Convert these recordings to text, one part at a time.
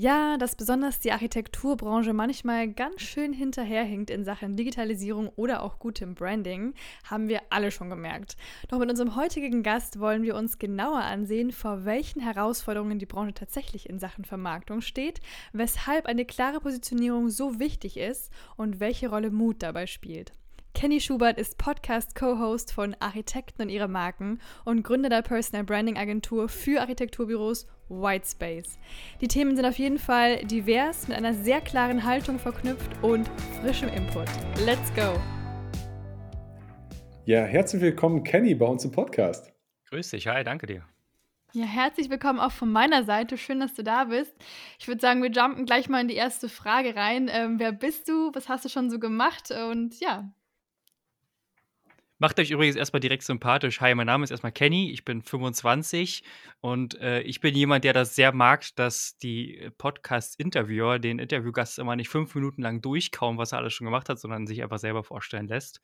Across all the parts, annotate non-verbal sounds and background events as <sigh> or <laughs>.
Ja, dass besonders die Architekturbranche manchmal ganz schön hinterherhinkt in Sachen Digitalisierung oder auch gutem Branding, haben wir alle schon gemerkt. Doch mit unserem heutigen Gast wollen wir uns genauer ansehen, vor welchen Herausforderungen die Branche tatsächlich in Sachen Vermarktung steht, weshalb eine klare Positionierung so wichtig ist und welche Rolle Mut dabei spielt. Kenny Schubert ist Podcast-Co-Host von Architekten und ihre Marken und Gründer der Personal Branding Agentur für Architekturbüros Whitespace. Die Themen sind auf jeden Fall divers, mit einer sehr klaren Haltung verknüpft und frischem Input. Let's go! Ja, herzlich willkommen, Kenny, bei uns im Podcast. Grüß dich, hi, danke dir. Ja, herzlich willkommen auch von meiner Seite. Schön, dass du da bist. Ich würde sagen, wir jumpen gleich mal in die erste Frage rein. Ähm, wer bist du? Was hast du schon so gemacht? Und ja, Macht euch übrigens erstmal direkt sympathisch. Hi, mein Name ist erstmal Kenny, ich bin 25 und äh, ich bin jemand, der das sehr mag, dass die Podcast-Interviewer den Interviewgast immer nicht fünf Minuten lang durchkauen, was er alles schon gemacht hat, sondern sich einfach selber vorstellen lässt.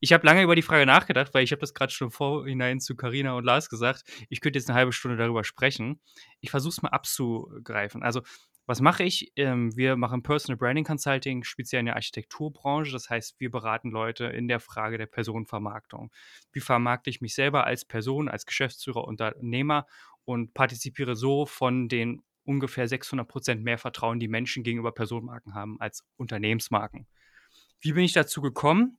Ich habe lange über die Frage nachgedacht, weil ich habe das gerade schon vorhinein zu Karina und Lars gesagt. Ich könnte jetzt eine halbe Stunde darüber sprechen. Ich versuche es mal abzugreifen. Also was mache ich? Ähm, wir machen Personal Branding Consulting, speziell in der Architekturbranche. Das heißt, wir beraten Leute in der Frage der Personenvermarktung. Wie vermarkte ich mich selber als Person, als Geschäftsführer, Unternehmer und partizipiere so von den ungefähr 600 Prozent mehr Vertrauen, die Menschen gegenüber Personenmarken haben als Unternehmensmarken. Wie bin ich dazu gekommen?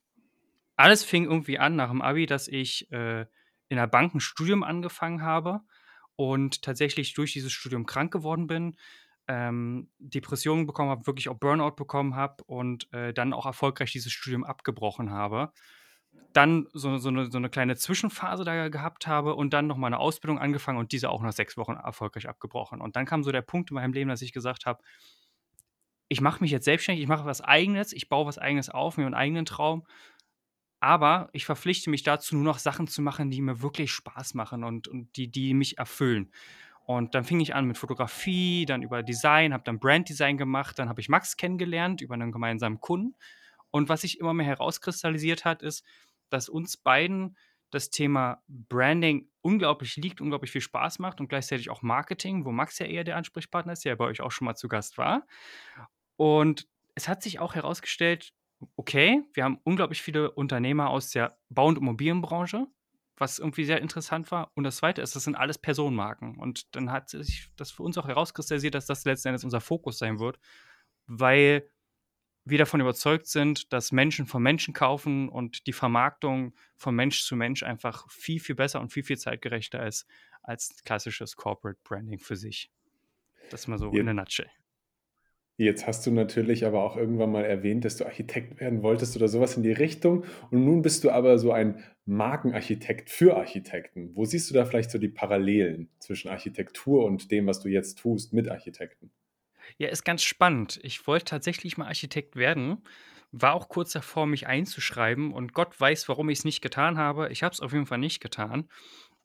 Alles fing irgendwie an nach dem Abi, dass ich äh, in der Bank ein Studium angefangen habe und tatsächlich durch dieses Studium krank geworden bin ähm, Depressionen bekommen habe, wirklich auch Burnout bekommen habe und äh, dann auch erfolgreich dieses Studium abgebrochen habe. Dann so, so, eine, so eine kleine Zwischenphase da gehabt habe und dann noch mal eine Ausbildung angefangen und diese auch nach sechs Wochen erfolgreich abgebrochen. Und dann kam so der Punkt in meinem Leben, dass ich gesagt habe, ich mache mich jetzt selbstständig, ich mache was Eigenes, ich baue was Eigenes auf, mir einen eigenen Traum, aber ich verpflichte mich dazu, nur noch Sachen zu machen, die mir wirklich Spaß machen und, und die, die mich erfüllen. Und dann fing ich an mit Fotografie, dann über Design, habe dann Branddesign gemacht, dann habe ich Max kennengelernt über einen gemeinsamen Kunden. Und was sich immer mehr herauskristallisiert hat, ist, dass uns beiden das Thema Branding unglaublich liegt, unglaublich viel Spaß macht und gleichzeitig auch Marketing, wo Max ja eher der Ansprechpartner ist, der bei euch auch schon mal zu Gast war. Und es hat sich auch herausgestellt, okay, wir haben unglaublich viele Unternehmer aus der Bau- und Immobilienbranche, was irgendwie sehr interessant war. Und das Zweite ist, das sind alles Personenmarken. Und dann hat sich das für uns auch herauskristallisiert, dass das letzten Endes unser Fokus sein wird, weil wir davon überzeugt sind, dass Menschen von Menschen kaufen und die Vermarktung von Mensch zu Mensch einfach viel, viel besser und viel, viel zeitgerechter ist als klassisches Corporate Branding für sich. Das mal so ja. in a nutshell. Jetzt hast du natürlich aber auch irgendwann mal erwähnt, dass du Architekt werden wolltest oder sowas in die Richtung. Und nun bist du aber so ein Markenarchitekt für Architekten. Wo siehst du da vielleicht so die Parallelen zwischen Architektur und dem, was du jetzt tust mit Architekten? Ja, ist ganz spannend. Ich wollte tatsächlich mal Architekt werden, war auch kurz davor, mich einzuschreiben und Gott weiß, warum ich es nicht getan habe. Ich habe es auf jeden Fall nicht getan.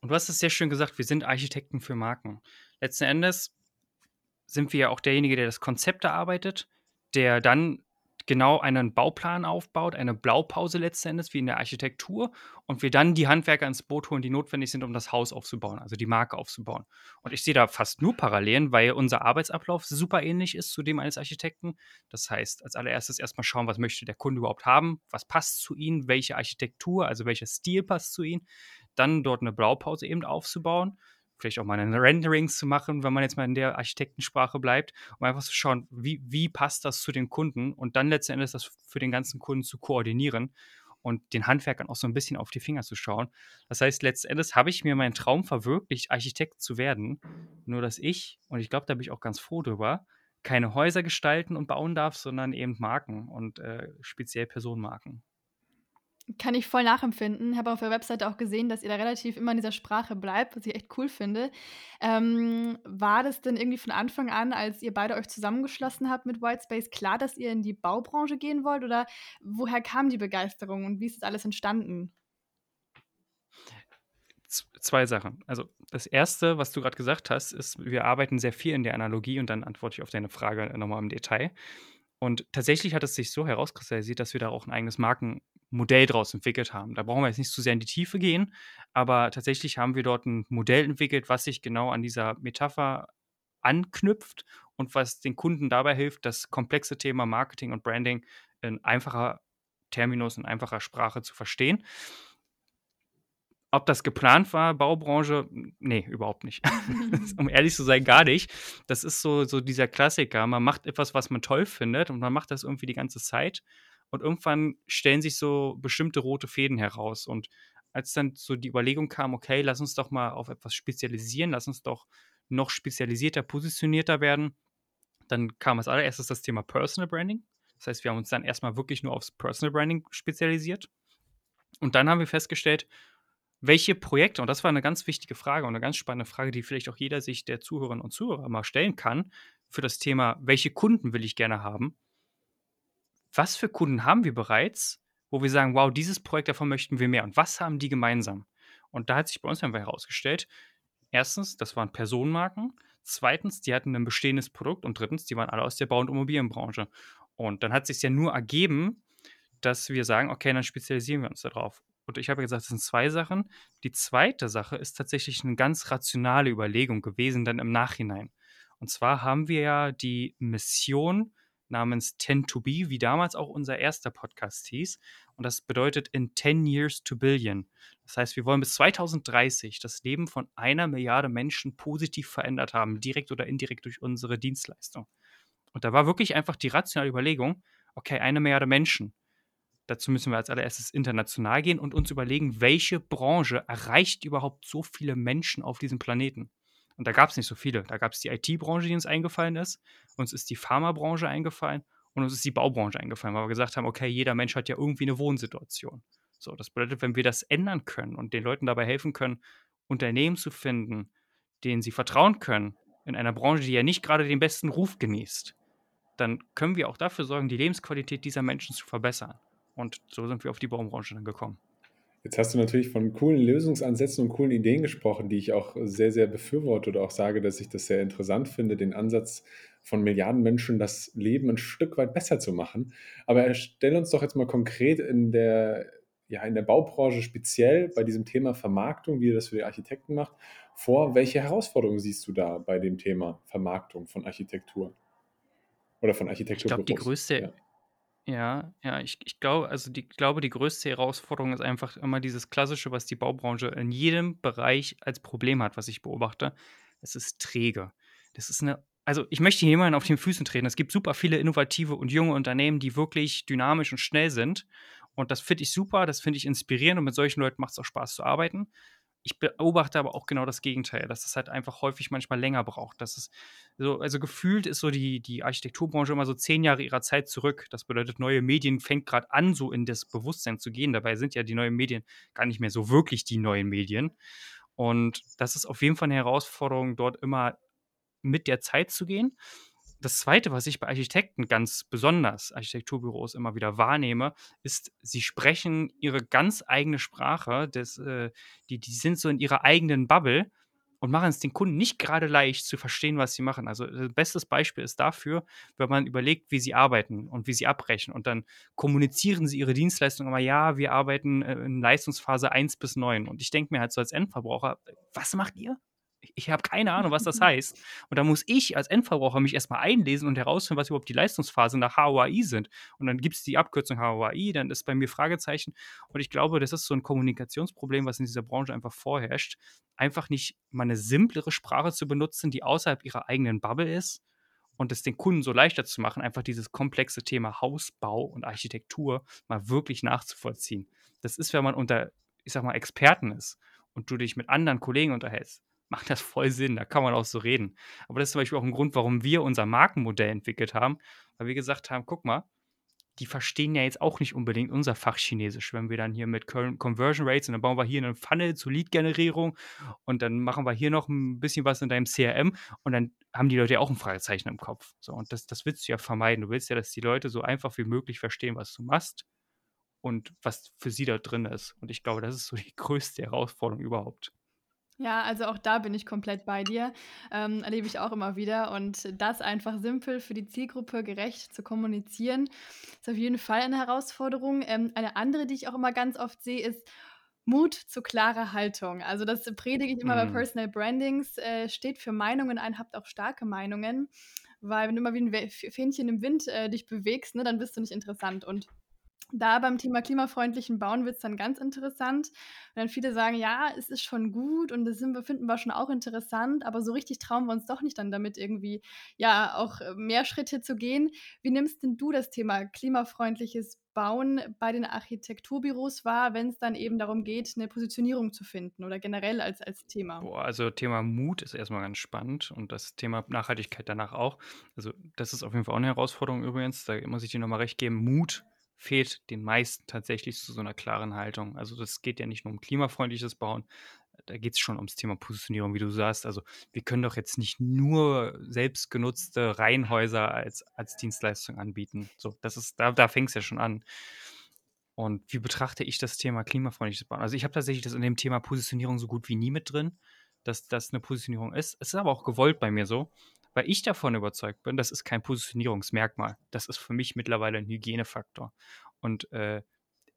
Und du hast es sehr schön gesagt, wir sind Architekten für Marken. Letzten Endes sind wir ja auch derjenige, der das Konzept erarbeitet, der dann genau einen Bauplan aufbaut, eine Blaupause letzten Endes, wie in der Architektur, und wir dann die Handwerker ins Boot holen, die notwendig sind, um das Haus aufzubauen, also die Marke aufzubauen. Und ich sehe da fast nur Parallelen, weil unser Arbeitsablauf super ähnlich ist zu dem eines Architekten. Das heißt, als allererstes erstmal schauen, was möchte der Kunde überhaupt haben, was passt zu ihm, welche Architektur, also welcher Stil passt zu ihm, dann dort eine Blaupause eben aufzubauen vielleicht auch mal eine Renderings zu machen, wenn man jetzt mal in der Architektensprache bleibt, um einfach zu schauen, wie, wie passt das zu den Kunden und dann letzten Endes das für den ganzen Kunden zu koordinieren und den Handwerkern auch so ein bisschen auf die Finger zu schauen. Das heißt, letzten Endes habe ich mir meinen Traum verwirklicht, Architekt zu werden, nur dass ich, und ich glaube, da bin ich auch ganz froh drüber, keine Häuser gestalten und bauen darf, sondern eben Marken und äh, speziell Personenmarken. Kann ich voll nachempfinden. Habe auf der Webseite auch gesehen, dass ihr da relativ immer in dieser Sprache bleibt, was ich echt cool finde. Ähm, war das denn irgendwie von Anfang an, als ihr beide euch zusammengeschlossen habt mit Whitespace, klar, dass ihr in die Baubranche gehen wollt? Oder woher kam die Begeisterung und wie ist das alles entstanden? zwei Sachen. Also das Erste, was du gerade gesagt hast, ist, wir arbeiten sehr viel in der Analogie und dann antworte ich auf deine Frage nochmal im Detail. Und tatsächlich hat es sich so herauskristallisiert, dass wir da auch ein eigenes Markenmodell draus entwickelt haben. Da brauchen wir jetzt nicht zu sehr in die Tiefe gehen, aber tatsächlich haben wir dort ein Modell entwickelt, was sich genau an dieser Metapher anknüpft und was den Kunden dabei hilft, das komplexe Thema Marketing und Branding in einfacher Terminus, in einfacher Sprache zu verstehen. Ob das geplant war, Baubranche? Nee, überhaupt nicht. <laughs> um ehrlich zu sein, gar nicht. Das ist so, so dieser Klassiker. Man macht etwas, was man toll findet und man macht das irgendwie die ganze Zeit. Und irgendwann stellen sich so bestimmte rote Fäden heraus. Und als dann so die Überlegung kam, okay, lass uns doch mal auf etwas spezialisieren, lass uns doch noch spezialisierter, positionierter werden, dann kam als allererstes das Thema Personal Branding. Das heißt, wir haben uns dann erstmal wirklich nur aufs Personal Branding spezialisiert. Und dann haben wir festgestellt, welche Projekte, und das war eine ganz wichtige Frage und eine ganz spannende Frage, die vielleicht auch jeder sich der Zuhörerinnen und Zuhörer mal stellen kann, für das Thema, welche Kunden will ich gerne haben? Was für Kunden haben wir bereits, wo wir sagen, wow, dieses Projekt, davon möchten wir mehr. Und was haben die gemeinsam? Und da hat sich bei uns einfach herausgestellt, erstens, das waren Personenmarken, zweitens, die hatten ein bestehendes Produkt und drittens, die waren alle aus der Bau- und Immobilienbranche. Und dann hat sich ja nur ergeben, dass wir sagen, okay, dann spezialisieren wir uns darauf. Und ich habe gesagt, das sind zwei Sachen. Die zweite Sache ist tatsächlich eine ganz rationale Überlegung gewesen, dann im Nachhinein. Und zwar haben wir ja die Mission namens 10 to Be, wie damals auch unser erster Podcast hieß. Und das bedeutet in 10 Years to Billion. Das heißt, wir wollen bis 2030 das Leben von einer Milliarde Menschen positiv verändert haben, direkt oder indirekt durch unsere Dienstleistung. Und da war wirklich einfach die rationale Überlegung, okay, eine Milliarde Menschen Dazu müssen wir als allererstes international gehen und uns überlegen, welche Branche erreicht überhaupt so viele Menschen auf diesem Planeten. Und da gab es nicht so viele. Da gab es die IT-Branche, die uns eingefallen ist, uns ist die Pharmabranche eingefallen und uns ist die Baubranche eingefallen, weil wir gesagt haben, okay, jeder Mensch hat ja irgendwie eine Wohnsituation. So, das bedeutet, wenn wir das ändern können und den Leuten dabei helfen können, Unternehmen zu finden, denen sie vertrauen können, in einer Branche, die ja nicht gerade den besten Ruf genießt, dann können wir auch dafür sorgen, die Lebensqualität dieser Menschen zu verbessern. Und so sind wir auf die Baumbranche dann gekommen. Jetzt hast du natürlich von coolen Lösungsansätzen und coolen Ideen gesprochen, die ich auch sehr, sehr befürworte oder auch sage, dass ich das sehr interessant finde, den Ansatz von Milliarden Menschen das Leben ein Stück weit besser zu machen. Aber stell uns doch jetzt mal konkret in der, ja, in der Baubranche speziell bei diesem Thema Vermarktung, wie ihr das für die Architekten macht, vor. Welche Herausforderungen siehst du da bei dem Thema Vermarktung von Architektur? Oder von Architektur? Ich glaube, die größte, ja. Ja, ja, ich, ich glaube, also die, glaube, die größte Herausforderung ist einfach immer dieses Klassische, was die Baubranche in jedem Bereich als Problem hat, was ich beobachte. Es ist träge. Das ist eine, also ich möchte jemanden auf den Füßen treten. Es gibt super viele innovative und junge Unternehmen, die wirklich dynamisch und schnell sind. Und das finde ich super, das finde ich inspirierend und mit solchen Leuten macht es auch Spaß zu arbeiten ich beobachte aber auch genau das Gegenteil, dass es halt einfach häufig manchmal länger braucht. Dass es so, also gefühlt ist so die, die Architekturbranche immer so zehn Jahre ihrer Zeit zurück. Das bedeutet, neue Medien fängt gerade an, so in das Bewusstsein zu gehen. Dabei sind ja die neuen Medien gar nicht mehr so wirklich die neuen Medien. Und das ist auf jeden Fall eine Herausforderung, dort immer mit der Zeit zu gehen das Zweite, was ich bei Architekten ganz besonders, Architekturbüros immer wieder wahrnehme, ist, sie sprechen ihre ganz eigene Sprache, des, äh, die, die sind so in ihrer eigenen Bubble und machen es den Kunden nicht gerade leicht zu verstehen, was sie machen. Also äh, bestes Beispiel ist dafür, wenn man überlegt, wie sie arbeiten und wie sie abbrechen und dann kommunizieren sie ihre Dienstleistung immer, ja, wir arbeiten äh, in Leistungsphase 1 bis 9 und ich denke mir halt so als Endverbraucher, was macht ihr? Ich habe keine Ahnung, was das <laughs> heißt. Und da muss ich als Endverbraucher mich erstmal einlesen und herausfinden, was überhaupt die Leistungsphase nach HOAI sind. Und dann gibt es die Abkürzung HOAI, dann ist bei mir Fragezeichen. Und ich glaube, das ist so ein Kommunikationsproblem, was in dieser Branche einfach vorherrscht. Einfach nicht mal eine simplere Sprache zu benutzen, die außerhalb ihrer eigenen Bubble ist und es den Kunden so leichter zu machen, einfach dieses komplexe Thema Hausbau und Architektur mal wirklich nachzuvollziehen. Das ist, wenn man unter, ich sag mal, Experten ist und du dich mit anderen Kollegen unterhältst macht das voll Sinn. Da kann man auch so reden. Aber das ist zum Beispiel auch ein Grund, warum wir unser Markenmodell entwickelt haben, weil wir gesagt haben: guck mal, die verstehen ja jetzt auch nicht unbedingt unser Fach Chinesisch, wenn wir dann hier mit Conversion Rates und dann bauen wir hier einen Funnel zur Lead-Generierung und dann machen wir hier noch ein bisschen was in deinem CRM und dann haben die Leute ja auch ein Fragezeichen im Kopf. So, und das, das willst du ja vermeiden. Du willst ja, dass die Leute so einfach wie möglich verstehen, was du machst und was für sie da drin ist. Und ich glaube, das ist so die <laughs> größte Herausforderung überhaupt. Ja, also auch da bin ich komplett bei dir. Ähm, erlebe ich auch immer wieder. Und das einfach simpel für die Zielgruppe gerecht zu kommunizieren, ist auf jeden Fall eine Herausforderung. Ähm, eine andere, die ich auch immer ganz oft sehe, ist Mut zu klarer Haltung. Also das predige ich immer mm. bei Personal Brandings. Äh, steht für Meinungen ein, habt auch starke Meinungen. Weil wenn du immer wie ein Fähnchen im Wind äh, dich bewegst, ne, dann bist du nicht interessant. Und da beim Thema klimafreundlichen Bauen wird es dann ganz interessant. Dann viele sagen, ja, es ist schon gut und das sind, finden wir schon auch interessant, aber so richtig trauen wir uns doch nicht dann damit irgendwie, ja, auch äh, mehr Schritte zu gehen. Wie nimmst denn du das Thema klimafreundliches Bauen bei den Architekturbüros wahr, wenn es dann eben darum geht, eine Positionierung zu finden oder generell als, als Thema? Boah, also Thema Mut ist erstmal ganz spannend und das Thema Nachhaltigkeit danach auch. Also das ist auf jeden Fall auch eine Herausforderung übrigens, da muss ich dir nochmal recht geben. Mut fehlt den meisten tatsächlich zu so einer klaren Haltung. Also das geht ja nicht nur um klimafreundliches Bauen, da geht es schon ums Thema Positionierung, wie du sagst. Also wir können doch jetzt nicht nur selbstgenutzte Reihenhäuser als, als Dienstleistung anbieten. So, das ist, da, da fängt es ja schon an. Und wie betrachte ich das Thema klimafreundliches Bauen? Also ich habe tatsächlich das in dem Thema Positionierung so gut wie nie mit drin, dass das eine Positionierung ist. Es ist aber auch gewollt bei mir so weil ich davon überzeugt bin, das ist kein Positionierungsmerkmal. Das ist für mich mittlerweile ein Hygienefaktor. Und äh,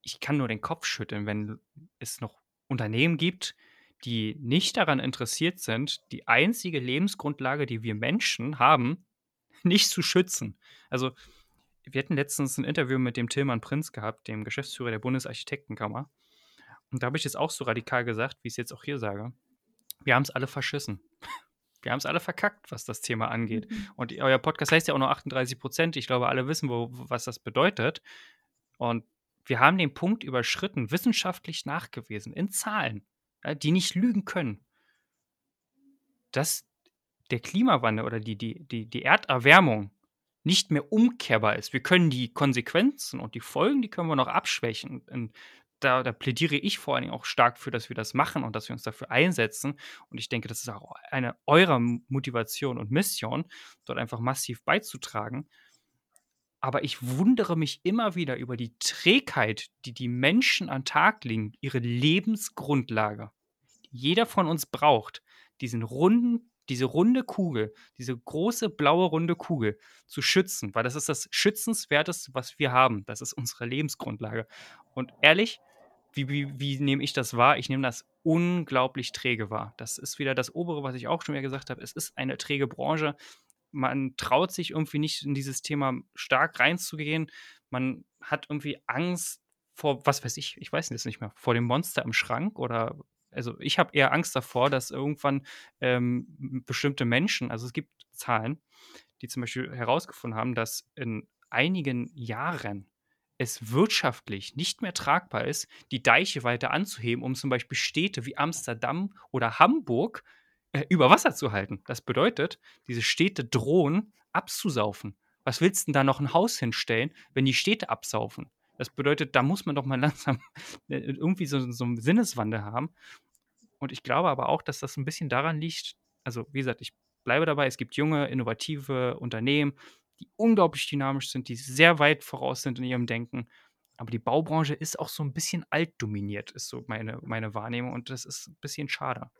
ich kann nur den Kopf schütteln, wenn es noch Unternehmen gibt, die nicht daran interessiert sind, die einzige Lebensgrundlage, die wir Menschen haben, <laughs> nicht zu schützen. Also, wir hatten letztens ein Interview mit dem Tillmann Prinz gehabt, dem Geschäftsführer der Bundesarchitektenkammer. Und da habe ich jetzt auch so radikal gesagt, wie ich es jetzt auch hier sage. Wir haben es alle verschissen wir haben es alle verkackt, was das Thema angeht. Mhm. Und euer Podcast heißt ja auch nur 38 Prozent. Ich glaube, alle wissen, wo, was das bedeutet. Und wir haben den Punkt überschritten, wissenschaftlich nachgewiesen, in Zahlen, ja, die nicht lügen können, dass der Klimawandel oder die, die, die, die Erderwärmung nicht mehr umkehrbar ist. Wir können die Konsequenzen und die Folgen, die können wir noch abschwächen. In da, da plädiere ich vor allen Dingen auch stark für, dass wir das machen und dass wir uns dafür einsetzen. Und ich denke, das ist auch eine eurer Motivation und Mission, dort einfach massiv beizutragen. Aber ich wundere mich immer wieder über die Trägheit, die die Menschen an Tag legen, ihre Lebensgrundlage. Jeder von uns braucht diesen runden, diese runde Kugel, diese große blaue runde Kugel zu schützen, weil das ist das Schützenswerteste, was wir haben. Das ist unsere Lebensgrundlage. Und ehrlich, wie, wie, wie nehme ich das wahr? Ich nehme das unglaublich träge wahr. Das ist wieder das Obere, was ich auch schon mal gesagt habe. Es ist eine träge Branche. Man traut sich irgendwie nicht in dieses Thema stark reinzugehen. Man hat irgendwie Angst vor, was weiß ich, ich weiß es nicht mehr, vor dem Monster im Schrank oder also ich habe eher Angst davor, dass irgendwann ähm, bestimmte Menschen, also es gibt Zahlen, die zum Beispiel herausgefunden haben, dass in einigen Jahren es wirtschaftlich nicht mehr tragbar ist, die Deiche weiter anzuheben, um zum Beispiel Städte wie Amsterdam oder Hamburg äh, über Wasser zu halten. Das bedeutet, diese Städte drohen abzusaufen. Was willst du denn da noch ein Haus hinstellen, wenn die Städte absaufen? Das bedeutet, da muss man doch mal <laughs> langsam äh, irgendwie so, so einen Sinneswandel haben. Und ich glaube aber auch, dass das ein bisschen daran liegt, also wie gesagt, ich bleibe dabei, es gibt junge, innovative Unternehmen, die unglaublich dynamisch sind, die sehr weit voraus sind in ihrem Denken. Aber die Baubranche ist auch so ein bisschen altdominiert, ist so meine, meine Wahrnehmung. Und das ist ein bisschen schade.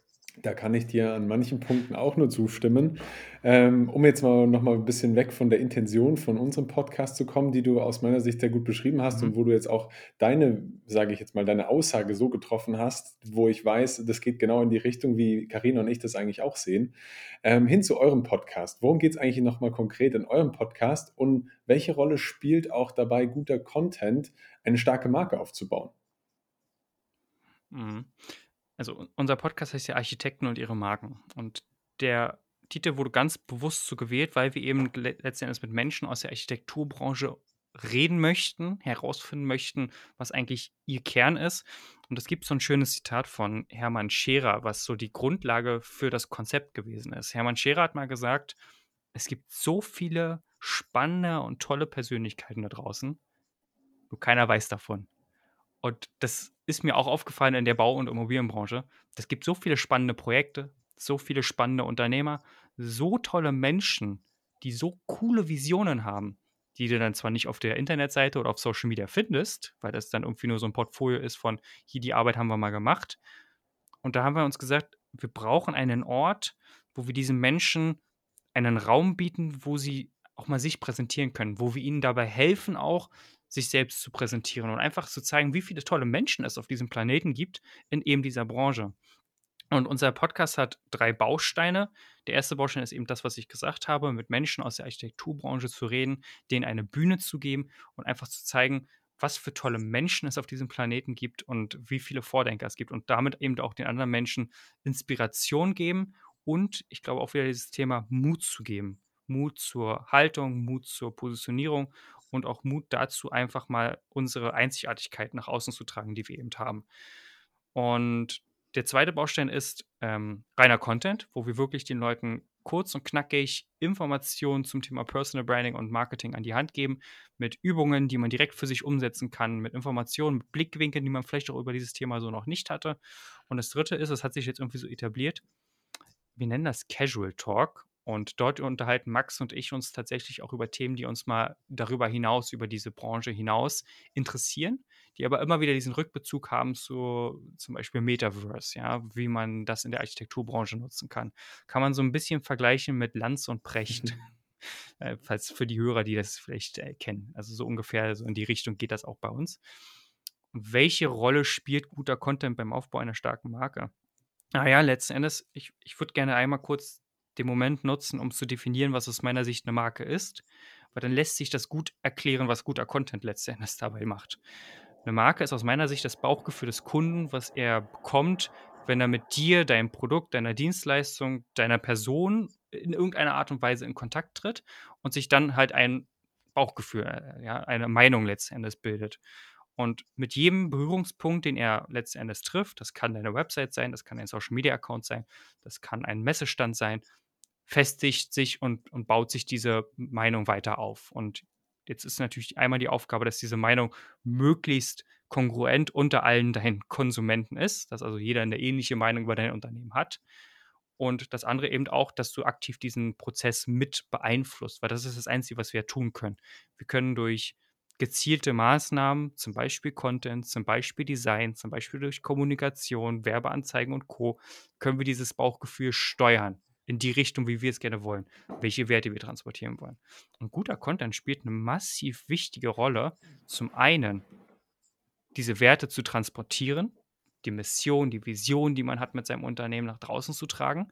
Da kann ich dir an manchen Punkten auch nur zustimmen. Ähm, um jetzt mal noch mal ein bisschen weg von der Intention von unserem Podcast zu kommen, die du aus meiner Sicht sehr gut beschrieben hast mhm. und wo du jetzt auch deine, sage ich jetzt mal, deine Aussage so getroffen hast, wo ich weiß, das geht genau in die Richtung, wie Karina und ich das eigentlich auch sehen. Ähm, hin zu eurem Podcast. Worum geht es eigentlich noch mal konkret in eurem Podcast und welche Rolle spielt auch dabei guter Content, eine starke Marke aufzubauen? Mhm also unser Podcast heißt ja Architekten und ihre Marken. Und der Titel wurde ganz bewusst so gewählt, weil wir eben letztendlich mit Menschen aus der Architekturbranche reden möchten, herausfinden möchten, was eigentlich ihr Kern ist. Und es gibt so ein schönes Zitat von Hermann Scherer, was so die Grundlage für das Konzept gewesen ist. Hermann Scherer hat mal gesagt, es gibt so viele spannende und tolle Persönlichkeiten da draußen, nur keiner weiß davon. Und das ist mir auch aufgefallen in der Bau- und Immobilienbranche. Es gibt so viele spannende Projekte, so viele spannende Unternehmer, so tolle Menschen, die so coole Visionen haben, die du dann zwar nicht auf der Internetseite oder auf Social Media findest, weil das dann irgendwie nur so ein Portfolio ist von, hier die Arbeit haben wir mal gemacht. Und da haben wir uns gesagt, wir brauchen einen Ort, wo wir diesen Menschen einen Raum bieten, wo sie auch mal sich präsentieren können, wo wir ihnen dabei helfen, auch sich selbst zu präsentieren und einfach zu zeigen, wie viele tolle Menschen es auf diesem Planeten gibt in eben dieser Branche. Und unser Podcast hat drei Bausteine. Der erste Baustein ist eben das, was ich gesagt habe, mit Menschen aus der Architekturbranche zu reden, denen eine Bühne zu geben und einfach zu zeigen, was für tolle Menschen es auf diesem Planeten gibt und wie viele Vordenker es gibt und damit eben auch den anderen Menschen Inspiration geben und ich glaube auch wieder dieses Thema Mut zu geben. Mut zur Haltung, Mut zur Positionierung und auch Mut dazu, einfach mal unsere Einzigartigkeit nach außen zu tragen, die wir eben haben. Und der zweite Baustein ist ähm, reiner Content, wo wir wirklich den Leuten kurz und knackig Informationen zum Thema Personal Branding und Marketing an die Hand geben, mit Übungen, die man direkt für sich umsetzen kann, mit Informationen, mit Blickwinkeln, die man vielleicht auch über dieses Thema so noch nicht hatte. Und das dritte ist, es hat sich jetzt irgendwie so etabliert, wir nennen das Casual Talk. Und dort unterhalten Max und ich uns tatsächlich auch über Themen, die uns mal darüber hinaus, über diese Branche hinaus interessieren, die aber immer wieder diesen Rückbezug haben zu zum Beispiel Metaverse, ja, wie man das in der Architekturbranche nutzen kann. Kann man so ein bisschen vergleichen mit Lanz und Precht. <laughs> äh, falls für die Hörer, die das vielleicht äh, kennen. Also so ungefähr so in die Richtung geht das auch bei uns. Welche Rolle spielt guter Content beim Aufbau einer starken Marke? Naja, letzten Endes, ich, ich würde gerne einmal kurz den Moment nutzen, um zu definieren, was aus meiner Sicht eine Marke ist, weil dann lässt sich das gut erklären, was guter Content letzten Endes dabei macht. Eine Marke ist aus meiner Sicht das Bauchgefühl des Kunden, was er bekommt, wenn er mit dir, deinem Produkt, deiner Dienstleistung, deiner Person in irgendeiner Art und Weise in Kontakt tritt und sich dann halt ein Bauchgefühl, äh, ja, eine Meinung letzten Endes bildet. Und mit jedem Berührungspunkt, den er letzten Endes trifft, das kann deine Website sein, das kann ein Social Media Account sein, das kann ein Messestand sein, festigt sich und, und baut sich diese Meinung weiter auf. Und jetzt ist natürlich einmal die Aufgabe, dass diese Meinung möglichst kongruent unter allen deinen Konsumenten ist, dass also jeder eine ähnliche Meinung über dein Unternehmen hat. Und das andere eben auch, dass du aktiv diesen Prozess mit beeinflusst, weil das ist das Einzige, was wir tun können. Wir können durch gezielte Maßnahmen, zum Beispiel Content, zum Beispiel Design, zum Beispiel durch Kommunikation, Werbeanzeigen und Co., können wir dieses Bauchgefühl steuern in die Richtung, wie wir es gerne wollen, welche Werte wir transportieren wollen. Und guter Content spielt eine massiv wichtige Rolle, zum einen diese Werte zu transportieren, die Mission, die Vision, die man hat mit seinem Unternehmen nach draußen zu tragen.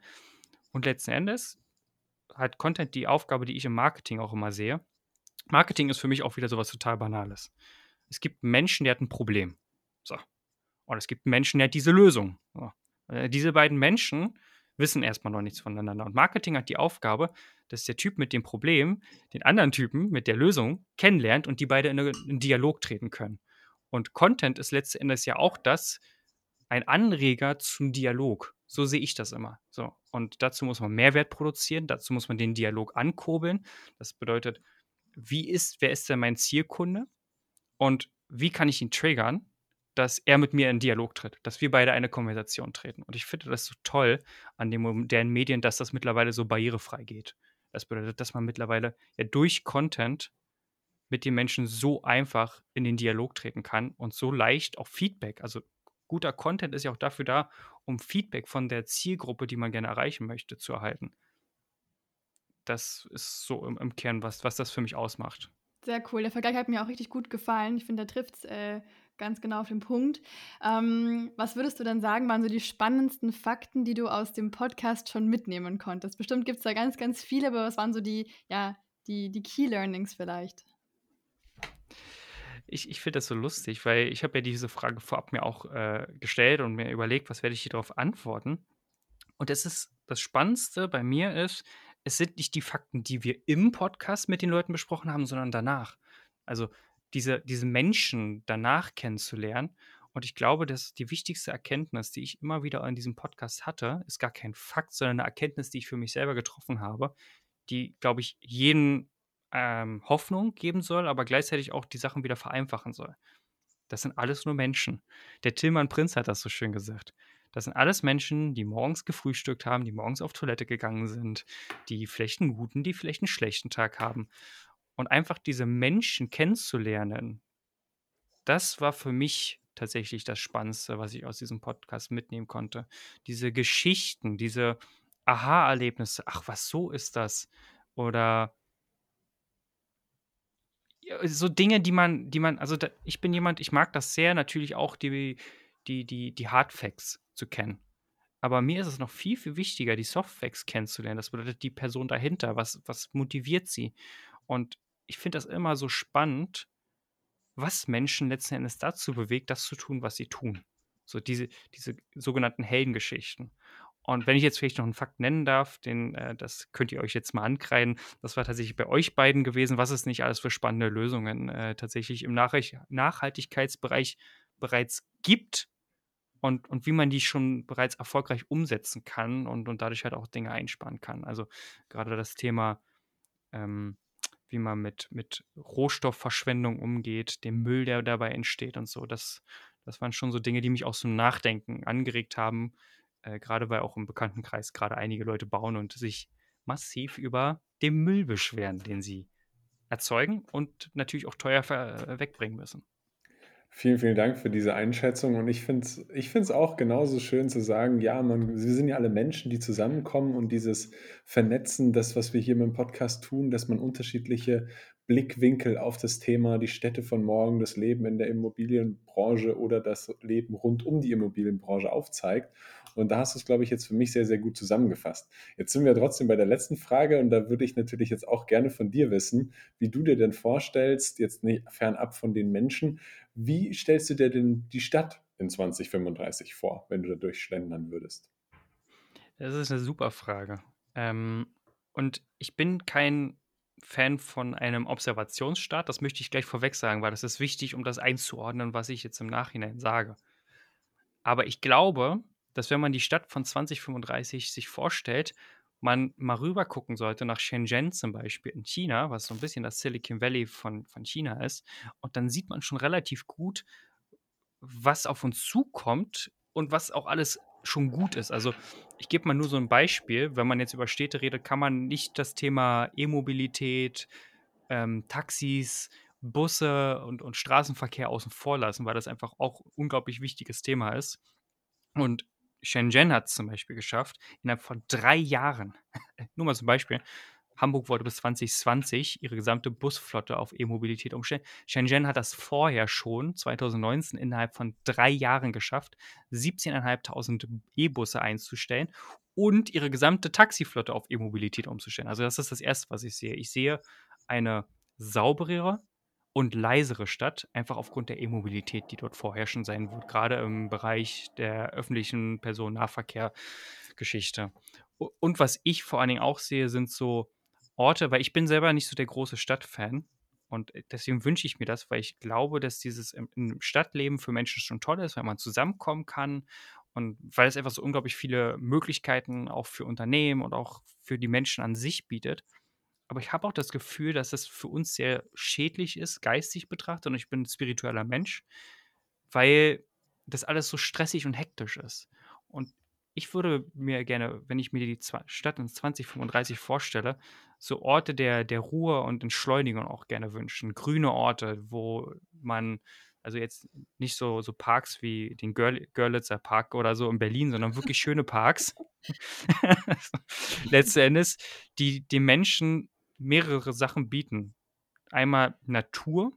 Und letzten Endes hat Content die Aufgabe, die ich im Marketing auch immer sehe. Marketing ist für mich auch wieder sowas total Banales. Es gibt Menschen, der hat ein Problem. So. Und es gibt Menschen, der hat diese Lösung. So. Äh, diese beiden Menschen wissen erstmal noch nichts voneinander. Und Marketing hat die Aufgabe, dass der Typ mit dem Problem den anderen Typen mit der Lösung kennenlernt und die beide in einen Dialog treten können. Und Content ist letzten Endes ja auch das, ein Anreger zum Dialog. So sehe ich das immer. So. Und dazu muss man Mehrwert produzieren, dazu muss man den Dialog ankurbeln. Das bedeutet, wie ist, wer ist denn mein Zielkunde? Und wie kann ich ihn triggern? Dass er mit mir in Dialog tritt, dass wir beide eine Konversation treten. Und ich finde das so toll an den modernen Medien, dass das mittlerweile so barrierefrei geht. Das bedeutet, dass man mittlerweile ja durch Content mit den Menschen so einfach in den Dialog treten kann und so leicht auch Feedback, also guter Content ist ja auch dafür da, um Feedback von der Zielgruppe, die man gerne erreichen möchte, zu erhalten. Das ist so im, im Kern, was, was das für mich ausmacht. Sehr cool. Der Vergleich hat mir auch richtig gut gefallen. Ich finde, da trifft es äh, ganz genau auf den Punkt. Ähm, was würdest du denn sagen, waren so die spannendsten Fakten, die du aus dem Podcast schon mitnehmen konntest? Bestimmt gibt es da ganz, ganz viele, aber was waren so die, ja, die, die Key Learnings vielleicht? Ich, ich finde das so lustig, weil ich habe ja diese Frage vorab mir auch äh, gestellt und mir überlegt, was werde ich hier darauf antworten. Und es ist das Spannendste bei mir ist, es sind nicht die Fakten, die wir im Podcast mit den Leuten besprochen haben, sondern danach. Also diese, diese Menschen danach kennenzulernen. Und ich glaube, dass die wichtigste Erkenntnis, die ich immer wieder in diesem Podcast hatte, ist gar kein Fakt, sondern eine Erkenntnis, die ich für mich selber getroffen habe, die, glaube ich, jeden ähm, Hoffnung geben soll, aber gleichzeitig auch die Sachen wieder vereinfachen soll. Das sind alles nur Menschen. Der Tillmann Prinz hat das so schön gesagt. Das sind alles Menschen, die morgens gefrühstückt haben, die morgens auf Toilette gegangen sind, die vielleicht einen guten, die vielleicht einen schlechten Tag haben. Und einfach diese Menschen kennenzulernen, das war für mich tatsächlich das Spannendste, was ich aus diesem Podcast mitnehmen konnte. Diese Geschichten, diese Aha-Erlebnisse. Ach, was so ist das? Oder so Dinge, die man, die man, also da, ich bin jemand, ich mag das sehr, natürlich auch die, die, die, die Hardfacts zu kennen. Aber mir ist es noch viel, viel wichtiger, die Softfacts kennenzulernen. Das bedeutet die Person dahinter, was, was motiviert sie. Und ich finde das immer so spannend, was Menschen letzten Endes dazu bewegt, das zu tun, was sie tun. So diese, diese sogenannten Heldengeschichten. Und wenn ich jetzt vielleicht noch einen Fakt nennen darf, den, äh, das könnt ihr euch jetzt mal ankreiden, das war tatsächlich bei euch beiden gewesen, was es nicht alles für spannende Lösungen äh, tatsächlich im Nach Nachhaltigkeitsbereich bereits gibt und, und wie man die schon bereits erfolgreich umsetzen kann und, und dadurch halt auch Dinge einsparen kann. Also gerade das Thema, ähm, wie man mit, mit Rohstoffverschwendung umgeht, dem Müll, der dabei entsteht und so, das, das waren schon so Dinge, die mich auch zum Nachdenken angeregt haben, äh, gerade weil auch im Bekanntenkreis gerade einige Leute bauen und sich massiv über den Müll beschweren, den sie erzeugen und natürlich auch teuer äh, wegbringen müssen. Vielen, vielen Dank für diese Einschätzung. Und ich finde es ich find's auch genauso schön zu sagen, ja, man, wir sind ja alle Menschen, die zusammenkommen und dieses Vernetzen, das, was wir hier mit dem Podcast tun, dass man unterschiedliche Blickwinkel auf das Thema die Städte von morgen, das Leben in der Immobilienbranche oder das Leben rund um die Immobilienbranche aufzeigt. Und da hast du es, glaube ich, jetzt für mich sehr, sehr gut zusammengefasst. Jetzt sind wir trotzdem bei der letzten Frage und da würde ich natürlich jetzt auch gerne von dir wissen, wie du dir denn vorstellst, jetzt nicht fernab von den Menschen, wie stellst du dir denn die Stadt in 2035 vor, wenn du da durchschlendern würdest? Das ist eine super Frage. Ähm, und ich bin kein Fan von einem Observationsstaat. Das möchte ich gleich vorweg sagen, weil das ist wichtig, um das einzuordnen, was ich jetzt im Nachhinein sage. Aber ich glaube, dass wenn man die Stadt von 2035 sich vorstellt, man mal rüber gucken sollte nach Shenzhen zum Beispiel in China, was so ein bisschen das Silicon Valley von, von China ist. Und dann sieht man schon relativ gut, was auf uns zukommt und was auch alles schon gut ist. Also ich gebe mal nur so ein Beispiel. Wenn man jetzt über Städte redet, kann man nicht das Thema E-Mobilität, ähm, Taxis, Busse und, und Straßenverkehr außen vor lassen, weil das einfach auch unglaublich wichtiges Thema ist. Und Shenzhen hat es zum Beispiel geschafft, innerhalb von drei Jahren, <laughs> nur mal zum Beispiel, Hamburg wollte bis 2020 ihre gesamte Busflotte auf E-Mobilität umstellen. Shenzhen hat das vorher schon, 2019, innerhalb von drei Jahren geschafft, 17.500 E-Busse einzustellen und ihre gesamte Taxiflotte auf E-Mobilität umzustellen. Also das ist das Erste, was ich sehe. Ich sehe eine sauberere, und leisere Stadt, einfach aufgrund der E-Mobilität, die dort vorherrschend sein wird, gerade im Bereich der öffentlichen Personennahverkehr-Geschichte. Und was ich vor allen Dingen auch sehe, sind so Orte, weil ich bin selber nicht so der große Stadtfan. Und deswegen wünsche ich mir das, weil ich glaube, dass dieses im Stadtleben für Menschen schon toll ist, weil man zusammenkommen kann und weil es einfach so unglaublich viele Möglichkeiten auch für Unternehmen und auch für die Menschen an sich bietet. Aber ich habe auch das Gefühl, dass es für uns sehr schädlich ist, geistig betrachtet, und ich bin ein spiritueller Mensch, weil das alles so stressig und hektisch ist. Und ich würde mir gerne, wenn ich mir die Stadt in 2035 vorstelle, so Orte der, der Ruhe und Entschleunigung auch gerne wünschen. Grüne Orte, wo man, also jetzt nicht so, so Parks wie den Görl Görlitzer Park oder so in Berlin, sondern wirklich <laughs> schöne Parks. <laughs> Letzten Endes, die den Menschen mehrere Sachen bieten. Einmal Natur,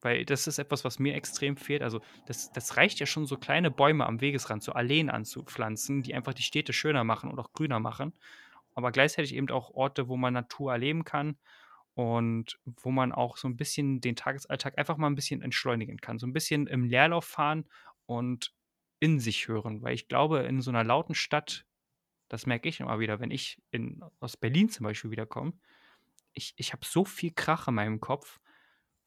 weil das ist etwas, was mir extrem fehlt. Also das, das reicht ja schon, so kleine Bäume am Wegesrand, so Alleen anzupflanzen, die einfach die Städte schöner machen und auch grüner machen. Aber gleichzeitig eben auch Orte, wo man Natur erleben kann und wo man auch so ein bisschen den Tagesalltag einfach mal ein bisschen entschleunigen kann. So ein bisschen im Leerlauf fahren und in sich hören. Weil ich glaube, in so einer lauten Stadt, das merke ich immer wieder, wenn ich in, aus Berlin zum Beispiel wiederkomme, ich, ich habe so viel Krach in meinem Kopf,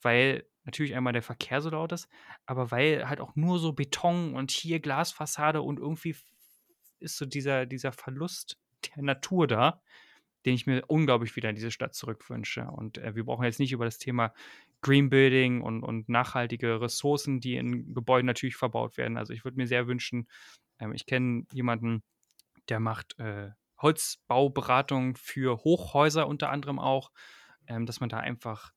weil natürlich einmal der Verkehr so laut ist, aber weil halt auch nur so Beton und hier Glasfassade und irgendwie ist so dieser, dieser Verlust der Natur da, den ich mir unglaublich wieder in diese Stadt zurückwünsche. Und äh, wir brauchen jetzt nicht über das Thema Green Building und, und nachhaltige Ressourcen, die in Gebäuden natürlich verbaut werden. Also ich würde mir sehr wünschen, ähm, ich kenne jemanden, der macht äh, Holzbauberatung für Hochhäuser unter anderem auch, ähm, dass man da einfach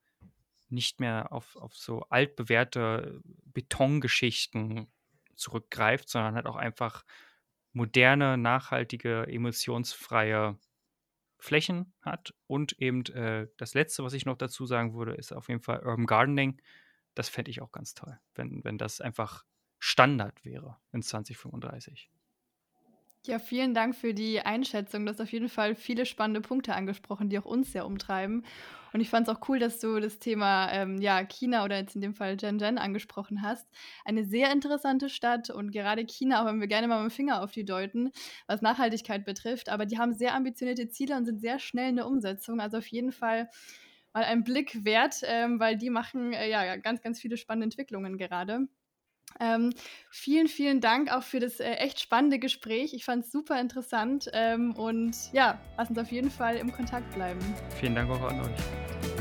nicht mehr auf, auf so altbewährte Betongeschichten zurückgreift, sondern halt auch einfach moderne, nachhaltige, emissionsfreie Flächen hat. Und eben äh, das Letzte, was ich noch dazu sagen würde, ist auf jeden Fall Urban Gardening. Das fände ich auch ganz toll, wenn, wenn das einfach Standard wäre in 2035. Ja, vielen Dank für die Einschätzung. Du hast auf jeden Fall viele spannende Punkte angesprochen, die auch uns sehr umtreiben. Und ich fand es auch cool, dass du das Thema ähm, ja, China oder jetzt in dem Fall Shenzhen angesprochen hast. Eine sehr interessante Stadt und gerade China, auch wenn wir gerne mal mit dem Finger auf die deuten, was Nachhaltigkeit betrifft. Aber die haben sehr ambitionierte Ziele und sind sehr schnell in der Umsetzung. Also auf jeden Fall mal einen Blick wert, ähm, weil die machen äh, ja ganz, ganz viele spannende Entwicklungen gerade. Ähm, vielen, vielen Dank auch für das äh, echt spannende Gespräch. Ich fand es super interessant ähm, und ja, lass uns auf jeden Fall im Kontakt bleiben. Vielen Dank auch an euch.